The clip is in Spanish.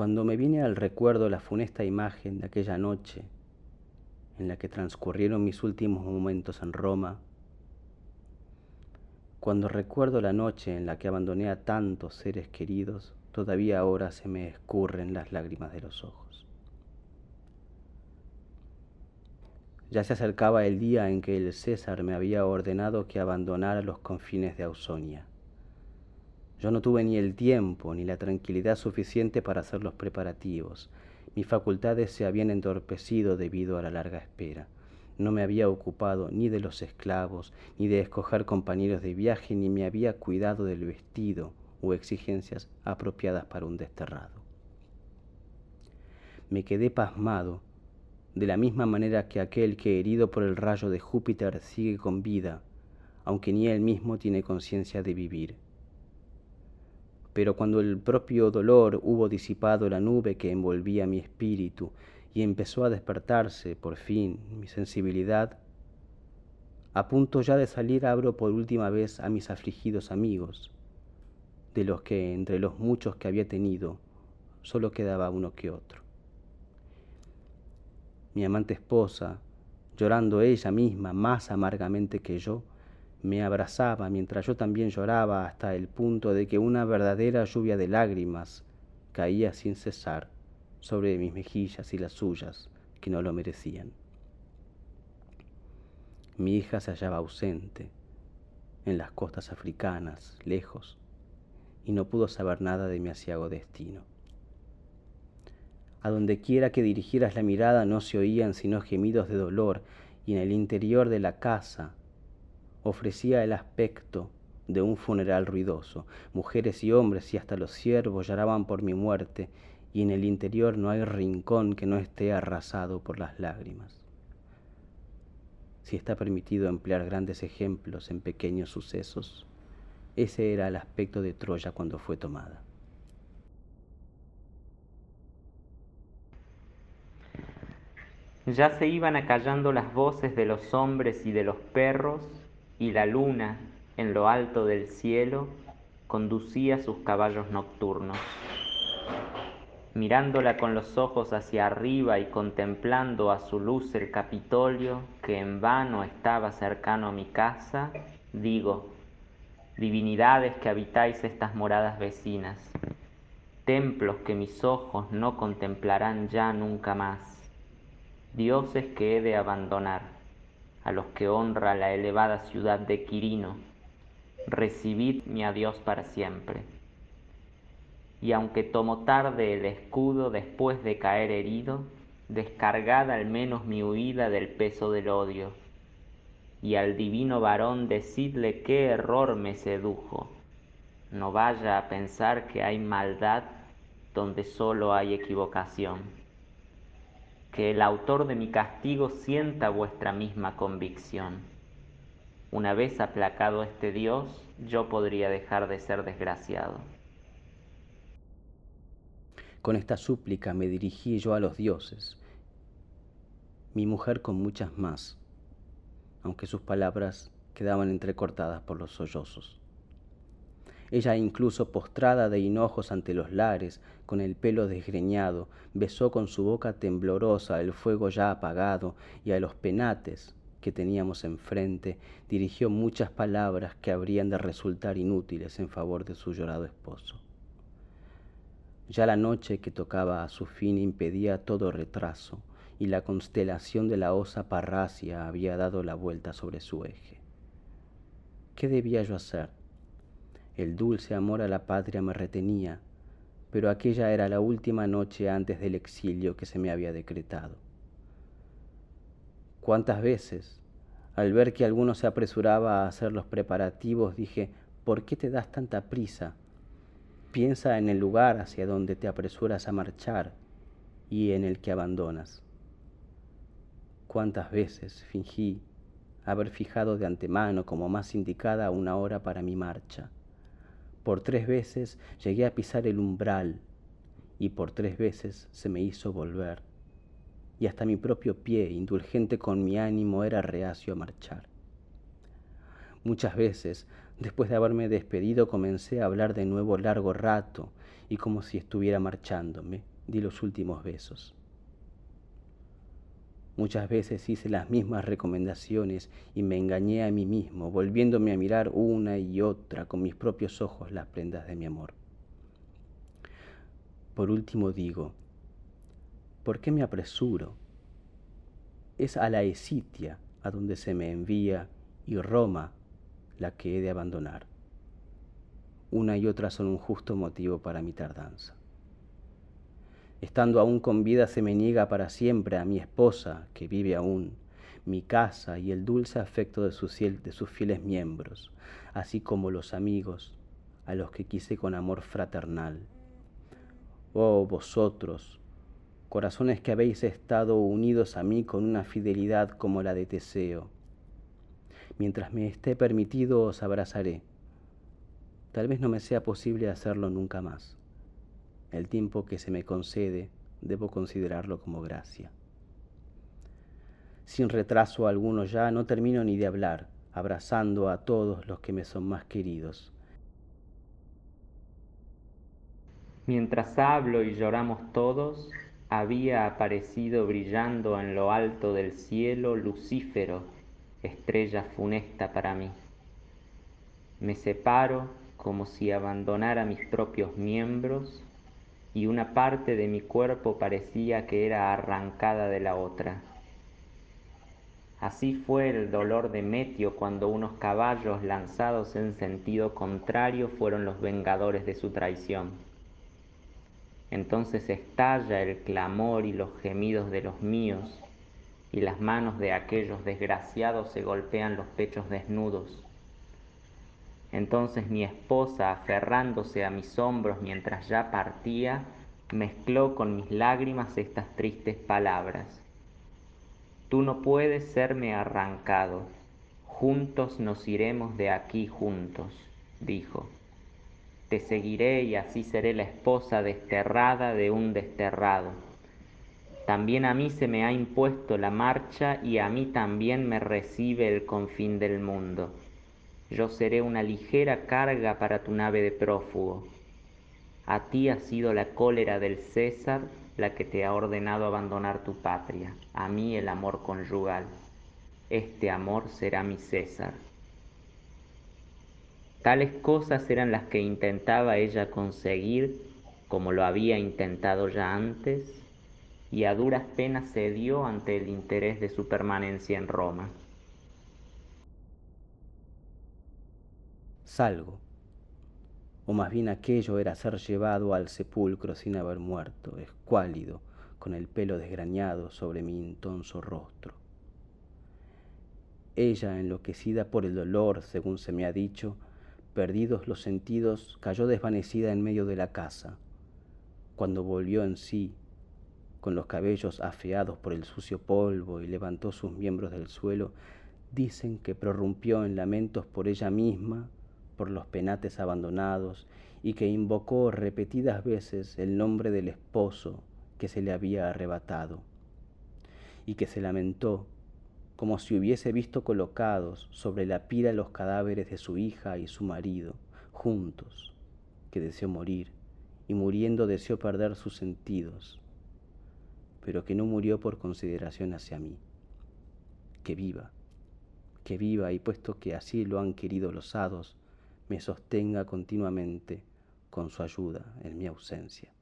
Cuando me viene al recuerdo la funesta imagen de aquella noche en la que transcurrieron mis últimos momentos en Roma, cuando recuerdo la noche en la que abandoné a tantos seres queridos, todavía ahora se me escurren las lágrimas de los ojos. Ya se acercaba el día en que el César me había ordenado que abandonara los confines de Ausonia. Yo no tuve ni el tiempo ni la tranquilidad suficiente para hacer los preparativos. Mis facultades se habían entorpecido debido a la larga espera. No me había ocupado ni de los esclavos, ni de escoger compañeros de viaje, ni me había cuidado del vestido o exigencias apropiadas para un desterrado. Me quedé pasmado, de la misma manera que aquel que herido por el rayo de Júpiter sigue con vida, aunque ni él mismo tiene conciencia de vivir pero cuando el propio dolor hubo disipado la nube que envolvía mi espíritu y empezó a despertarse por fin mi sensibilidad, a punto ya de salir abro por última vez a mis afligidos amigos, de los que entre los muchos que había tenido solo quedaba uno que otro. Mi amante esposa, llorando ella misma más amargamente que yo, me abrazaba mientras yo también lloraba hasta el punto de que una verdadera lluvia de lágrimas caía sin cesar sobre mis mejillas y las suyas, que no lo merecían. Mi hija se hallaba ausente, en las costas africanas, lejos, y no pudo saber nada de mi asiago destino. A donde quiera que dirigieras la mirada no se oían sino gemidos de dolor, y en el interior de la casa ofrecía el aspecto de un funeral ruidoso. Mujeres y hombres y hasta los siervos lloraban por mi muerte, y en el interior no hay rincón que no esté arrasado por las lágrimas. Si está permitido emplear grandes ejemplos en pequeños sucesos, ese era el aspecto de Troya cuando fue tomada. Ya se iban acallando las voces de los hombres y de los perros y la luna en lo alto del cielo conducía sus caballos nocturnos. Mirándola con los ojos hacia arriba y contemplando a su luz el Capitolio, que en vano estaba cercano a mi casa, digo, divinidades que habitáis estas moradas vecinas, templos que mis ojos no contemplarán ya nunca más, dioses que he de abandonar a los que honra la elevada ciudad de Quirino, recibid mi adiós para siempre. Y aunque tomo tarde el escudo después de caer herido, descargad al menos mi huida del peso del odio. Y al divino varón decidle qué error me sedujo. No vaya a pensar que hay maldad donde solo hay equivocación que el autor de mi castigo sienta vuestra misma convicción. Una vez aplacado este Dios, yo podría dejar de ser desgraciado. Con esta súplica me dirigí yo a los dioses, mi mujer con muchas más, aunque sus palabras quedaban entrecortadas por los sollozos. Ella incluso postrada de hinojos ante los lares, con el pelo desgreñado, besó con su boca temblorosa el fuego ya apagado y a los penates que teníamos enfrente dirigió muchas palabras que habrían de resultar inútiles en favor de su llorado esposo. Ya la noche que tocaba a su fin impedía todo retraso y la constelación de la osa parracia había dado la vuelta sobre su eje. ¿Qué debía yo hacer? El dulce amor a la patria me retenía, pero aquella era la última noche antes del exilio que se me había decretado. ¿Cuántas veces, al ver que alguno se apresuraba a hacer los preparativos, dije, ¿por qué te das tanta prisa? Piensa en el lugar hacia donde te apresuras a marchar y en el que abandonas. ¿Cuántas veces fingí haber fijado de antemano como más indicada una hora para mi marcha? Por tres veces llegué a pisar el umbral y por tres veces se me hizo volver. Y hasta mi propio pie, indulgente con mi ánimo, era reacio a marchar. Muchas veces, Después de haberme despedido comencé a hablar de nuevo largo rato y como si estuviera marchándome, di los últimos besos. Muchas veces hice las mismas recomendaciones y me engañé a mí mismo, volviéndome a mirar una y otra con mis propios ojos las prendas de mi amor. Por último digo, ¿por qué me apresuro? Es a la Esitia a donde se me envía y Roma la que he de abandonar. Una y otra son un justo motivo para mi tardanza. Estando aún con vida se me niega para siempre a mi esposa, que vive aún, mi casa y el dulce afecto de sus, de sus fieles miembros, así como los amigos a los que quise con amor fraternal. Oh vosotros, corazones que habéis estado unidos a mí con una fidelidad como la de Teseo. Mientras me esté permitido os abrazaré. Tal vez no me sea posible hacerlo nunca más. El tiempo que se me concede debo considerarlo como gracia. Sin retraso alguno ya no termino ni de hablar, abrazando a todos los que me son más queridos. Mientras hablo y lloramos todos, había aparecido brillando en lo alto del cielo Lucífero, estrella funesta para mí. Me separo como si abandonara mis propios miembros y una parte de mi cuerpo parecía que era arrancada de la otra. Así fue el dolor de Metio cuando unos caballos lanzados en sentido contrario fueron los vengadores de su traición. Entonces estalla el clamor y los gemidos de los míos, y las manos de aquellos desgraciados se golpean los pechos desnudos. Entonces mi esposa, aferrándose a mis hombros mientras ya partía, mezcló con mis lágrimas estas tristes palabras. Tú no puedes serme arrancado, juntos nos iremos de aquí juntos, dijo. Te seguiré y así seré la esposa desterrada de un desterrado. También a mí se me ha impuesto la marcha y a mí también me recibe el confín del mundo yo seré una ligera carga para tu nave de prófugo. A ti ha sido la cólera del César la que te ha ordenado abandonar tu patria, a mí el amor conyugal. Este amor será mi César. Tales cosas eran las que intentaba ella conseguir, como lo había intentado ya antes, y a duras penas cedió ante el interés de su permanencia en Roma. Salgo, o más bien aquello era ser llevado al sepulcro sin haber muerto, escuálido, con el pelo desgrañado sobre mi intonso rostro. Ella, enloquecida por el dolor, según se me ha dicho, perdidos los sentidos, cayó desvanecida en medio de la casa. Cuando volvió en sí, con los cabellos afeados por el sucio polvo y levantó sus miembros del suelo, dicen que prorrumpió en lamentos por ella misma por los penates abandonados y que invocó repetidas veces el nombre del esposo que se le había arrebatado y que se lamentó como si hubiese visto colocados sobre la pira los cadáveres de su hija y su marido juntos, que deseó morir y muriendo deseó perder sus sentidos, pero que no murió por consideración hacia mí. Que viva, que viva y puesto que así lo han querido los hados, me sostenga continuamente con su ayuda en mi ausencia.